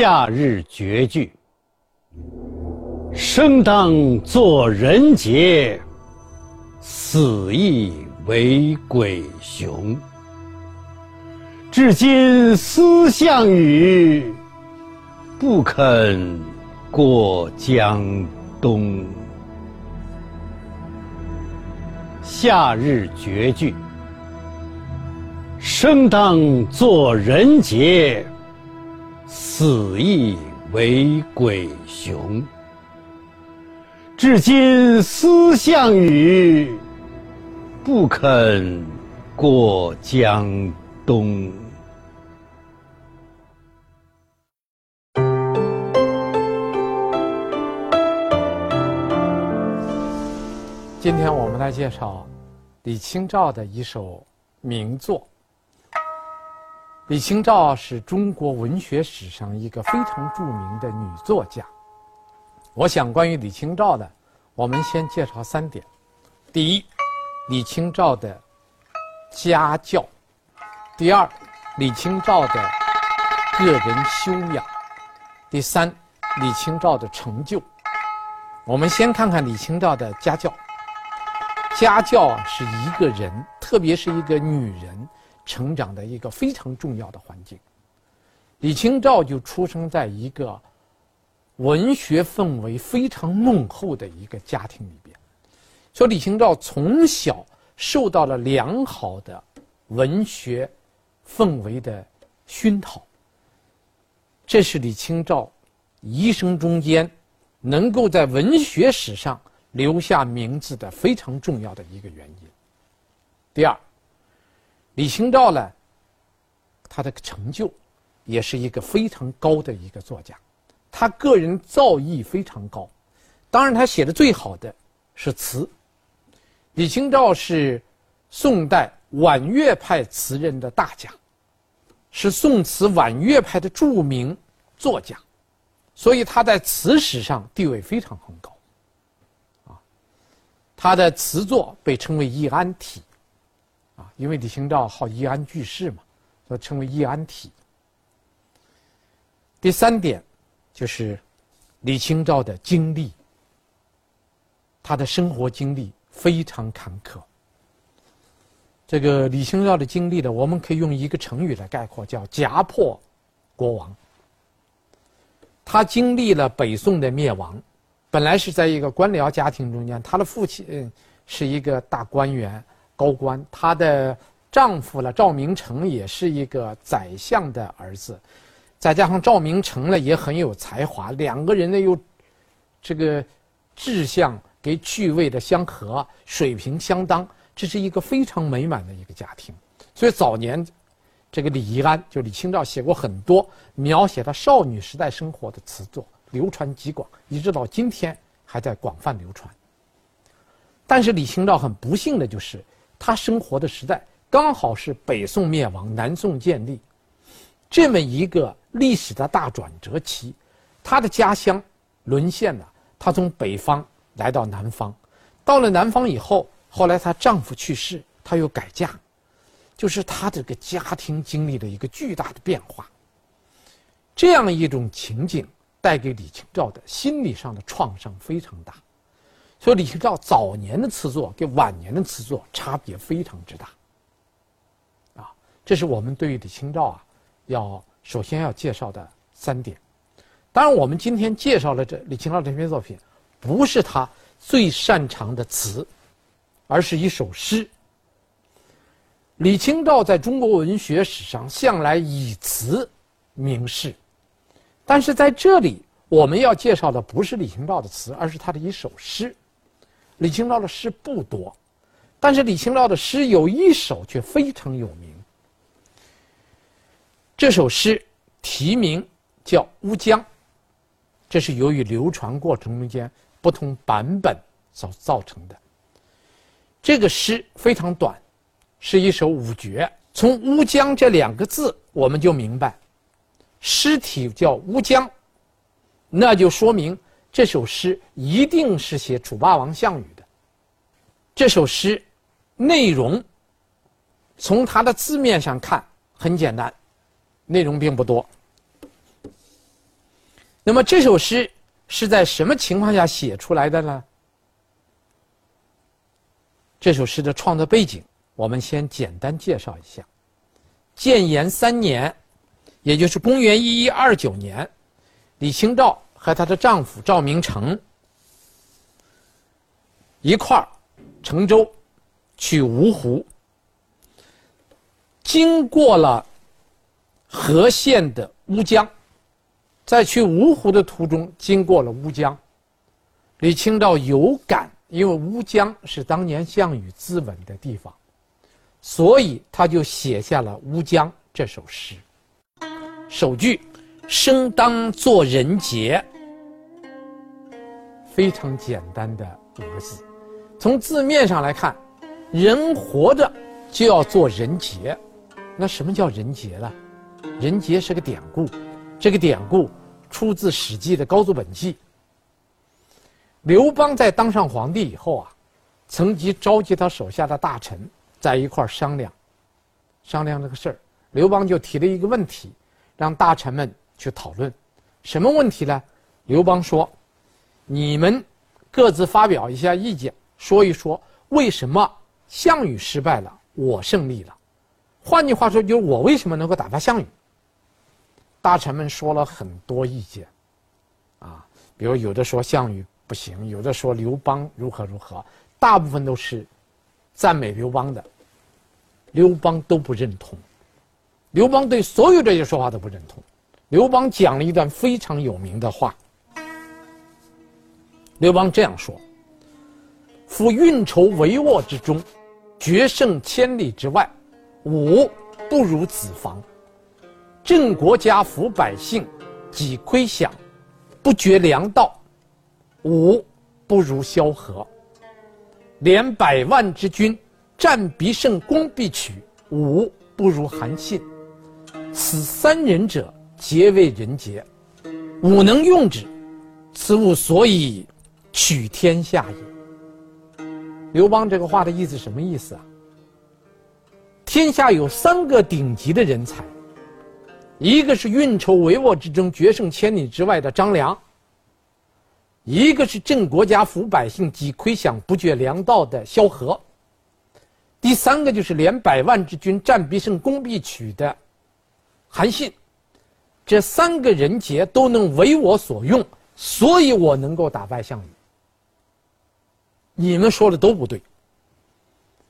夏日绝句。生当作人杰，死亦为鬼雄。至今思项羽，不肯过江东。夏日绝句。生当作人杰，死亦为鬼雄。至今思项羽，不肯过江东。今天我们来介绍李清照的一首名作。李清照是中国文学史上一个非常著名的女作家。我想，关于李清照的，我们先介绍三点：第一，李清照的家教；第二，李清照的个人修养；第三，李清照的成就。我们先看看李清照的家教。家教啊是一个人，特别是一个女人。成长的一个非常重要的环境。李清照就出生在一个文学氛围非常浓厚的一个家庭里边，所以李清照从小受到了良好的文学氛围的熏陶。这是李清照一生中间能够在文学史上留下名字的非常重要的一个原因。第二。李清照呢，他的成就也是一个非常高的一个作家，他个人造诣非常高，当然他写的最好的是词。李清照是宋代婉约派词人的大家，是宋词婉约派的著名作家，所以他在词史上地位非常很高。啊，他的词作被称为易安体。啊，因为李清照好易安居士嘛，所以称为易安体。第三点，就是李清照的经历，他的生活经历非常坎坷。这个李清照的经历呢，我们可以用一个成语来概括，叫“家破国亡”。他经历了北宋的灭亡，本来是在一个官僚家庭中间，他的父亲是一个大官员。高官，她的丈夫呢，赵明诚也是一个宰相的儿子，再加上赵明诚呢也很有才华，两个人呢又这个志向给趣味的相合，水平相当，这是一个非常美满的一个家庭。所以早年这个李易安就李清照写过很多描写她少女时代生活的词作，流传极广，一直到今天还在广泛流传。但是李清照很不幸的就是。他生活的时代刚好是北宋灭亡、南宋建立，这么一个历史的大转折期，他的家乡沦陷了。他从北方来到南方，到了南方以后，后来她丈夫去世，她又改嫁，就是她这个家庭经历了一个巨大的变化。这样一种情景带给李清照的心理上的创伤非常大。所以李清照早年的词作跟晚年的词作差别非常之大，啊，这是我们对于李清照啊，要首先要介绍的三点。当然，我们今天介绍了这李清照这篇作品，不是他最擅长的词，而是一首诗。李清照在中国文学史上向来以词名世，但是在这里我们要介绍的不是李清照的词，而是他的一首诗。李清照的诗不多，但是李清照的诗有一首却非常有名。这首诗题名叫《乌江》，这是由于流传过程中间不同版本所造成的。这个诗非常短，是一首五绝。从“乌江”这两个字，我们就明白，诗体叫《乌江》，那就说明。这首诗一定是写楚霸王项羽的。这首诗内容从它的字面上看很简单，内容并不多。那么这首诗是在什么情况下写出来的呢？这首诗的创作背景，我们先简单介绍一下。建炎三年，也就是公元一一二九年，李清照和她的丈夫赵明诚一块儿乘舟去芜湖，经过了和县的乌江，在去芜湖的途中经过了乌江，李清照有感。因为乌江是当年项羽自刎的地方，所以他就写下了《乌江》这首诗。首句“生当作人杰”，非常简单的五个字。从字面上来看，人活着就要做人杰。那什么叫人杰呢？人杰是个典故，这个典故出自《史记》的《高祖本纪》。刘邦在当上皇帝以后啊，曾经召集他手下的大臣在一块商量，商量这个事儿。刘邦就提了一个问题，让大臣们去讨论。什么问题呢？刘邦说：“你们各自发表一下意见，说一说为什么项羽失败了，我胜利了。换句话说，就是我为什么能够打败项羽？”大臣们说了很多意见，啊，比如有的说项羽。不行，有的说刘邦如何如何，大部分都是赞美刘邦的，刘邦都不认同。刘邦对所有这些说话都不认同。刘邦讲了一段非常有名的话。刘邦这样说：“夫运筹帷幄之中，决胜千里之外，吾不如子房。振国家，抚百姓，击亏饷，不绝粮道。”吾不如萧何，连百万之军，战必胜，攻必取。吾不如韩信。此三人者，皆为人杰。吾能用之，此吾所以取天下也。刘邦这个话的意思什么意思啊？天下有三个顶级的人才，一个是运筹帷幄之中决胜千里之外的张良。一个是振国家抚百姓击亏饷不绝粮道的萧何，第三个就是连百万之军战必胜攻必取的韩信，这三个人杰都能为我所用，所以我能够打败项羽。你们说的都不对。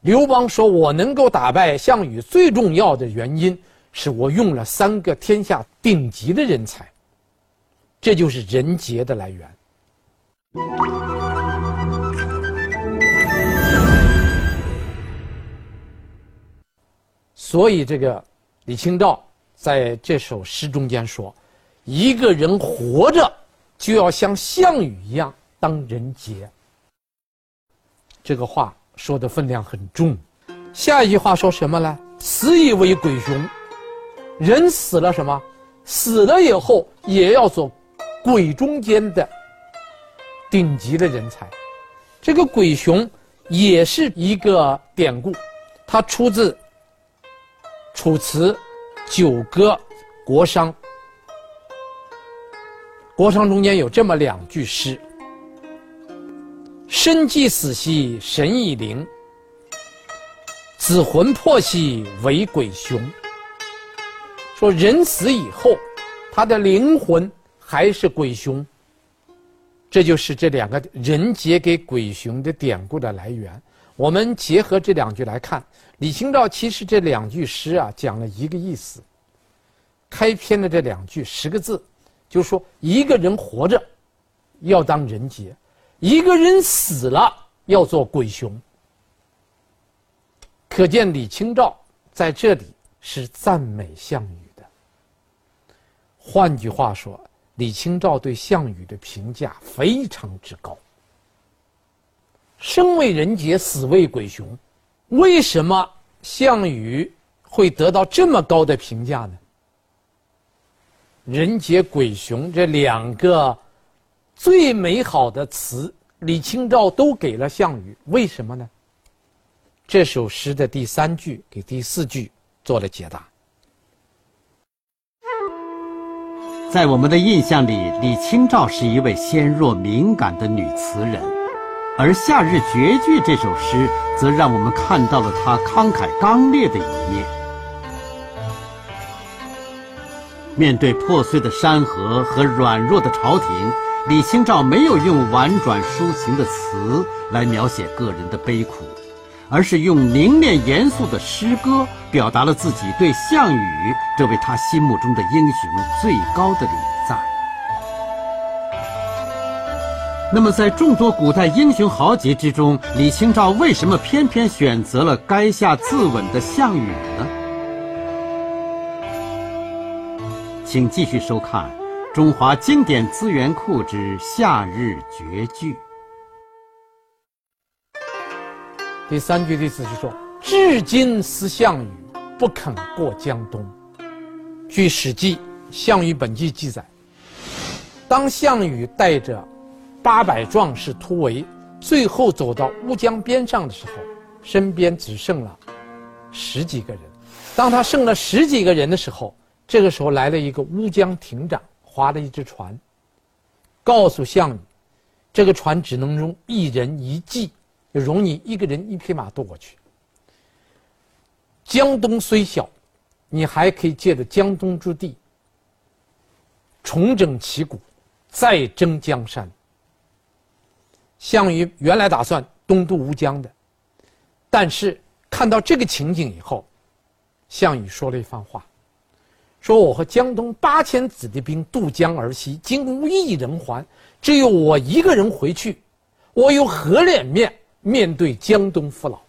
刘邦说我能够打败项羽，最重要的原因是我用了三个天下顶级的人才，这就是人杰的来源。所以，这个李清照在这首诗中间说：“一个人活着就要像项羽一样当人杰。”这个话说的分量很重。下一句话说什么呢？“死以为鬼雄。”人死了什么？死了以后也要做鬼中间的。顶级的人才，这个鬼雄也是一个典故，它出自《楚辞·九歌·国殇》。国殇中间有这么两句诗：“身既死兮神已灵，子魂魄兮为鬼雄。”说人死以后，他的灵魂还是鬼雄。这就是这两个人杰给鬼雄的典故的来源。我们结合这两句来看，李清照其实这两句诗啊讲了一个意思。开篇的这两句十个字，就说一个人活着要当人杰，一个人死了要做鬼雄。可见李清照在这里是赞美项羽的。换句话说。李清照对项羽的评价非常之高。生为人杰，死为鬼雄，为什么项羽会得到这么高的评价呢？人杰、鬼雄这两个最美好的词，李清照都给了项羽，为什么呢？这首诗的第三句给第四句做了解答。在我们的印象里，李清照是一位纤弱敏感的女词人，而《夏日绝句》这首诗则让我们看到了他慷慨刚烈的一面。面对破碎的山河和软弱的朝廷，李清照没有用婉转抒情的词来描写个人的悲苦。而是用凝练严肃的诗歌，表达了自己对项羽这位他心目中的英雄最高的礼那么，在众多古代英雄豪杰之中，李清照为什么偏偏选择了垓下自刎的项羽呢？请继续收看《中华经典资源库之夏日绝句》。第三句的意思是说：“至今思项羽，不肯过江东。”据《史记·项羽本纪》记载，当项羽带着八百壮士突围，最后走到乌江边上的时候，身边只剩了十几个人。当他剩了十几个人的时候，这个时候来了一个乌江亭长，划了一只船，告诉项羽，这个船只能容一人一骑。就容你一个人一匹马渡过去。江东虽小，你还可以借着江东之地重整旗鼓，再征江山。项羽原来打算东渡乌江的，但是看到这个情景以后，项羽说了一番话，说我和江东八千子弟兵渡江而西，今无一人还，只有我一个人回去，我有何脸面？面对江东父老，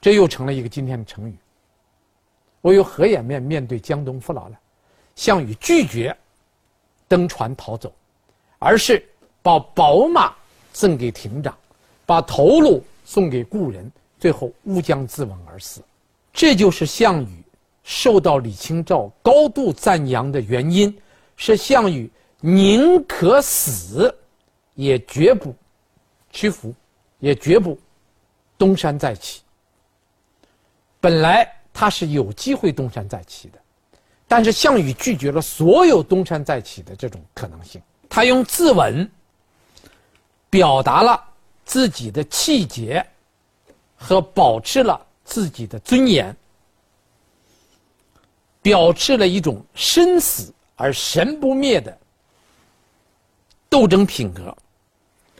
这又成了一个今天的成语。我有何颜面面对江东父老呢？项羽拒绝登船逃走，而是把宝马赠给亭长，把头颅送给故人，最后乌江自刎而死。这就是项羽受到李清照高度赞扬的原因，是项羽宁可死，也绝不屈服。也绝不东山再起。本来他是有机会东山再起的，但是项羽拒绝了所有东山再起的这种可能性。他用自刎表达了自己的气节和保持了自己的尊严，表示了一种生死而神不灭的斗争品格。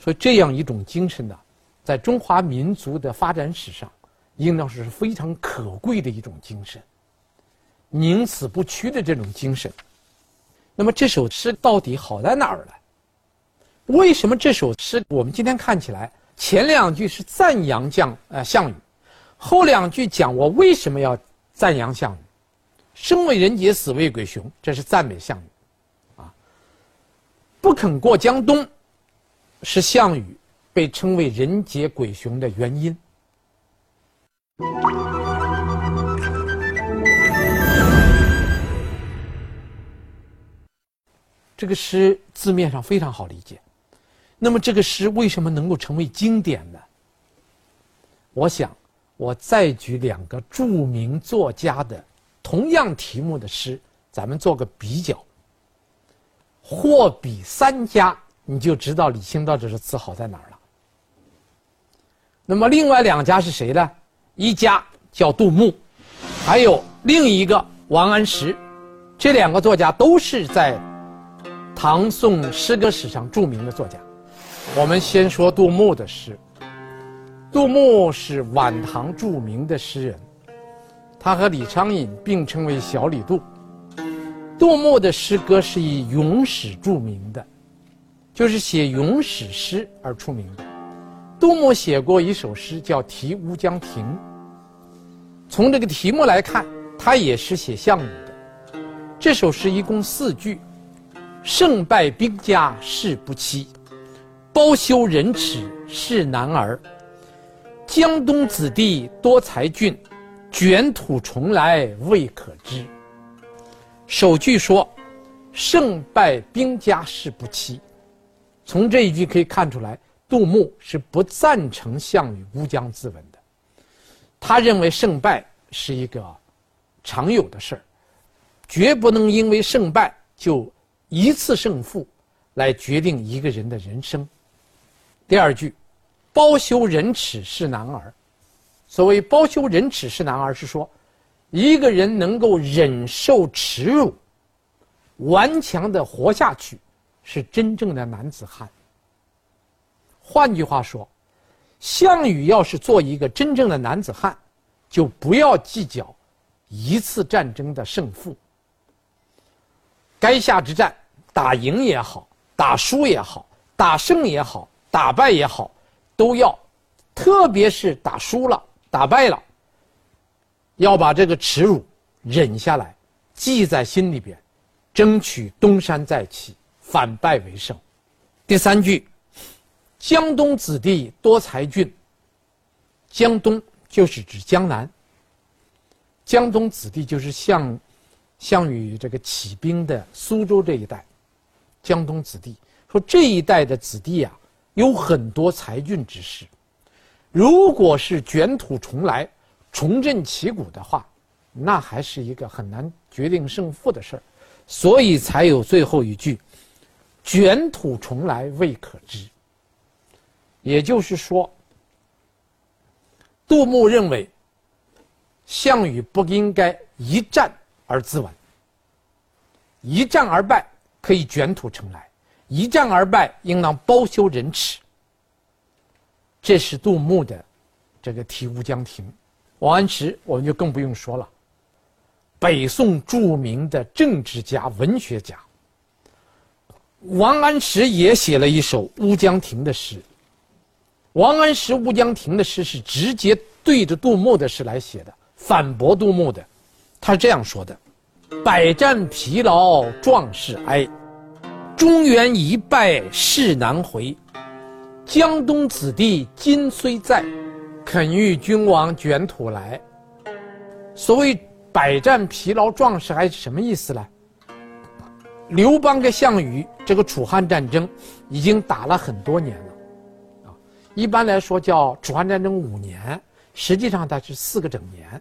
所以这样一种精神呢，在中华民族的发展史上，应当是非常可贵的一种精神，宁死不屈的这种精神。那么这首诗到底好在哪儿呢？为什么这首诗我们今天看起来前两句是赞扬将呃项羽，后两句讲我为什么要赞扬项羽？生为人杰，死为鬼雄，这是赞美项羽，啊，不肯过江东，是项羽。被称为人杰鬼雄的原因。这个诗字面上非常好理解，那么这个诗为什么能够成为经典呢？我想，我再举两个著名作家的同样题目的诗，咱们做个比较。货比三家，你就知道李清照这首词好在哪儿了。那么另外两家是谁呢？一家叫杜牧，还有另一个王安石，这两个作家都是在唐宋诗歌史上著名的作家。我们先说杜牧的诗。杜牧是晚唐著名的诗人，他和李商隐并称为“小李杜”。杜牧的诗歌是以咏史著名的，就是写咏史诗而出名的。杜牧写过一首诗，叫《题乌江亭》。从这个题目来看，他也是写项羽的。这首诗一共四句：“胜败兵家事不期，包羞忍耻是男儿。江东子弟多才俊，卷土重来未可知。”首句说：“胜败兵家事不期。”从这一句可以看出来。杜牧是不赞成项羽乌江自刎的，他认为胜败是一个常有的事儿，绝不能因为胜败就一次胜负来决定一个人的人生。第二句，包羞忍耻是男儿。所谓包羞忍耻是男儿，是说一个人能够忍受耻辱，顽强地活下去，是真正的男子汉。换句话说，项羽要是做一个真正的男子汉，就不要计较一次战争的胜负。垓下之战，打赢也好，打输也好，打胜也好，打败也好，都要，特别是打输了。打败了，要把这个耻辱忍下来，记在心里边，争取东山再起，反败为胜。第三句，江东子弟多才俊。江东就是指江南。江东子弟就是项项羽这个起兵的苏州这一带，江东子弟说这一带的子弟啊，有很多才俊之士。如果是卷土重来、重振旗鼓的话，那还是一个很难决定胜负的事儿，所以才有最后一句“卷土重来未可知”。也就是说，杜牧认为项羽不应该一战而自刎，一战而败可以卷土重来，一战而败应当包羞忍耻。这是杜牧的这个《题乌江亭》，王安石我们就更不用说了，北宋著名的政治家、文学家。王安石也写了一首《乌江亭》的诗。王安石《乌江亭》的诗是直接对着杜牧的诗来写的，反驳杜牧的。他是这样说的：“百战疲劳壮士哀，中原一败势难回。”江东子弟今虽在，肯与君王卷土来。所谓百战疲劳壮士还是什么意思呢？刘邦跟项羽这个楚汉战争已经打了很多年了，啊，一般来说叫楚汉战争五年，实际上它是四个整年。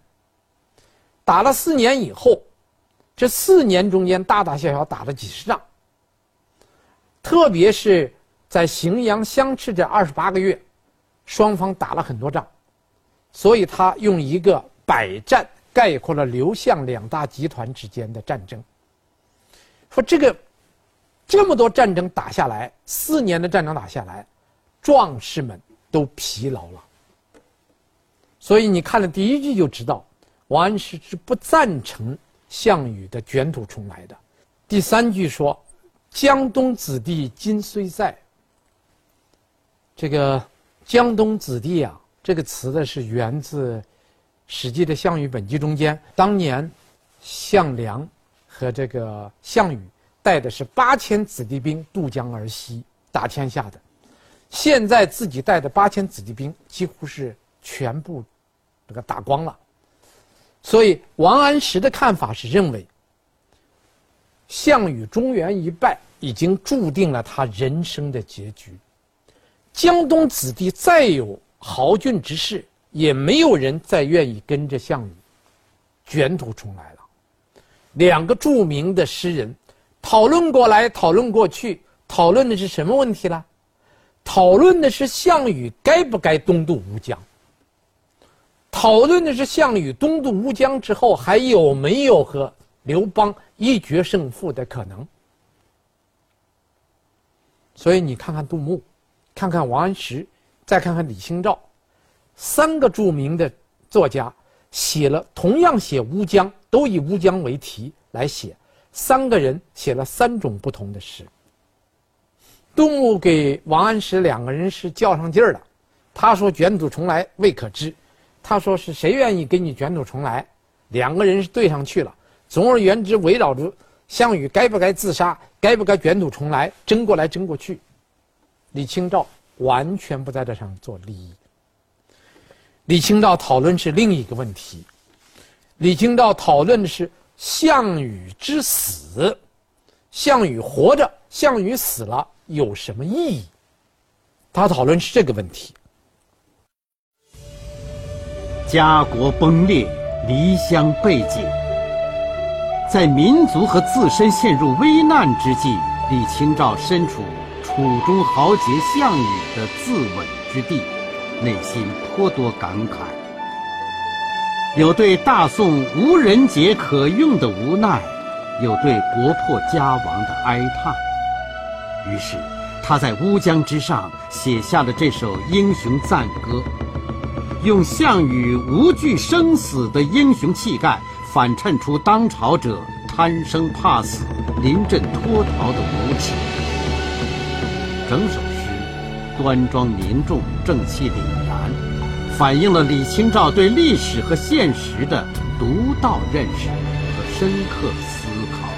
打了四年以后，这四年中间大大小小打了几十仗，特别是。在荥阳相持这二十八个月，双方打了很多仗，所以他用一个百战概括了刘项两大集团之间的战争。说这个这么多战争打下来，四年的战争打下来，壮士们都疲劳了。所以你看了第一句就知道，王安石是不赞成项羽的卷土重来的。第三句说：“江东子弟今虽在。”这个江东子弟啊，这个词呢是源自《史记》的《项羽本纪》中间。当年项梁和这个项羽带的是八千子弟兵渡江而西，打天下的。现在自己带的八千子弟兵几乎是全部这个打光了。所以王安石的看法是认为，项羽中原一败已经注定了他人生的结局。江东子弟再有豪俊之士，也没有人再愿意跟着项羽卷土重来了。两个著名的诗人讨论过来，讨论过去，讨论的是什么问题呢？讨论的是项羽该不该东渡乌江。讨论的是项羽东渡乌江之后，还有没有和刘邦一决胜负的可能？所以你看看杜牧。看看王安石，再看看李清照，三个著名的作家写了同样写乌江，都以乌江为题来写，三个人写了三种不同的诗。杜牧给王安石两个人是较上劲儿了，他说卷土重来未可知，他说是谁愿意跟你卷土重来？两个人是对上去了。总而言之，围绕着项羽该不该自杀，该不该卷土重来，争过来争过去。李清照完全不在这上做立意。李清照讨论是另一个问题。李清照讨论的是项羽之死，项羽活着，项羽死了有什么意义？他讨论是这个问题。家国崩裂，离乡背井，在民族和自身陷入危难之际，李清照身处楚中豪杰项羽的自刎之地，内心颇多感慨，有对大宋无人杰可用的无奈，有对国破家亡的哀叹。于是，他在乌江之上写下了这首英雄赞歌，用项羽无惧生死的英雄气概。反衬出当朝者贪生怕死、临阵脱逃的无耻。整首诗端庄凝重、正气凛然，反映了李清照对历史和现实的独到认识和深刻思考。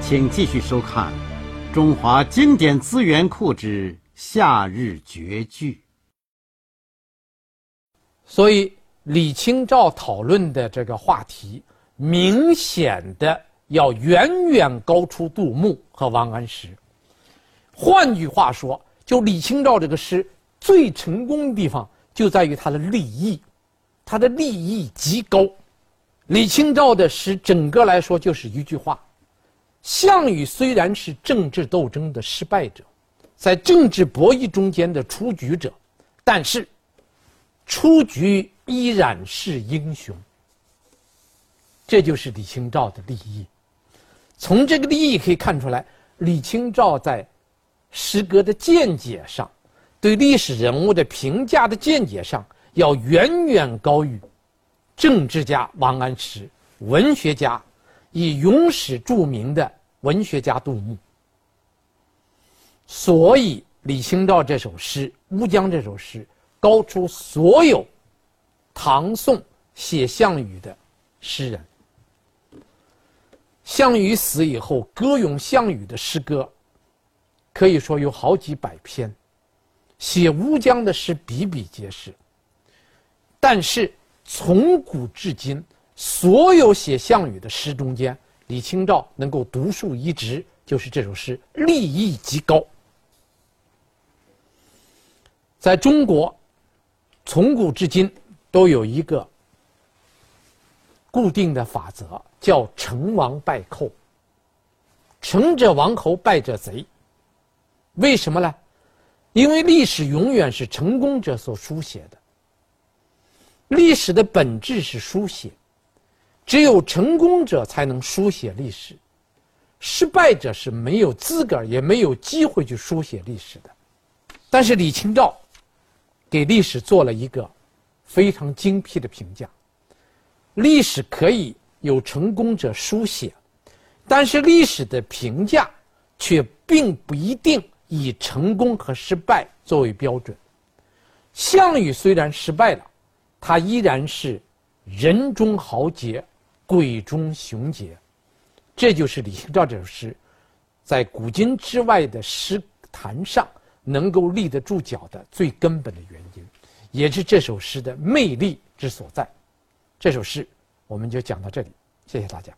请继续收看《中华经典资源库之夏日绝句》。所以，李清照讨论的这个话题，明显的要远远高出杜牧和王安石。换句话说，就李清照这个诗最成功的地方，就在于它的立意，它的立意极高。李清照的诗整个来说就是一句话：项羽虽然是政治斗争的失败者，在政治博弈中间的出局者，但是。出局依然是英雄，这就是李清照的立意。从这个立意可以看出来，李清照在诗歌的见解上，对历史人物的评价的见解上，要远远高于政治家王安石、文学家以永史著名的文学家杜牧。所以，李清照这首诗《乌江》这首诗。高出所有唐宋写项羽的诗人。项羽死以后，歌咏项羽的诗歌可以说有好几百篇，写乌江的诗比比皆是。但是从古至今，所有写项羽的诗中间，李清照能够独树一帜，就是这首诗立意极高。在中国。从古至今，都有一个固定的法则，叫“成王败寇”。成者王侯，败者贼。为什么呢？因为历史永远是成功者所书写的。历史的本质是书写，只有成功者才能书写历史，失败者是没有资格也没有机会去书写历史的。但是李清照。给历史做了一个非常精辟的评价。历史可以有成功者书写，但是历史的评价却并不一定以成功和失败作为标准。项羽虽然失败了，他依然是人中豪杰，鬼中雄杰。这就是李清照这首诗，在古今之外的诗坛上。能够立得住脚的最根本的原因，也是这首诗的魅力之所在。这首诗我们就讲到这里，谢谢大家。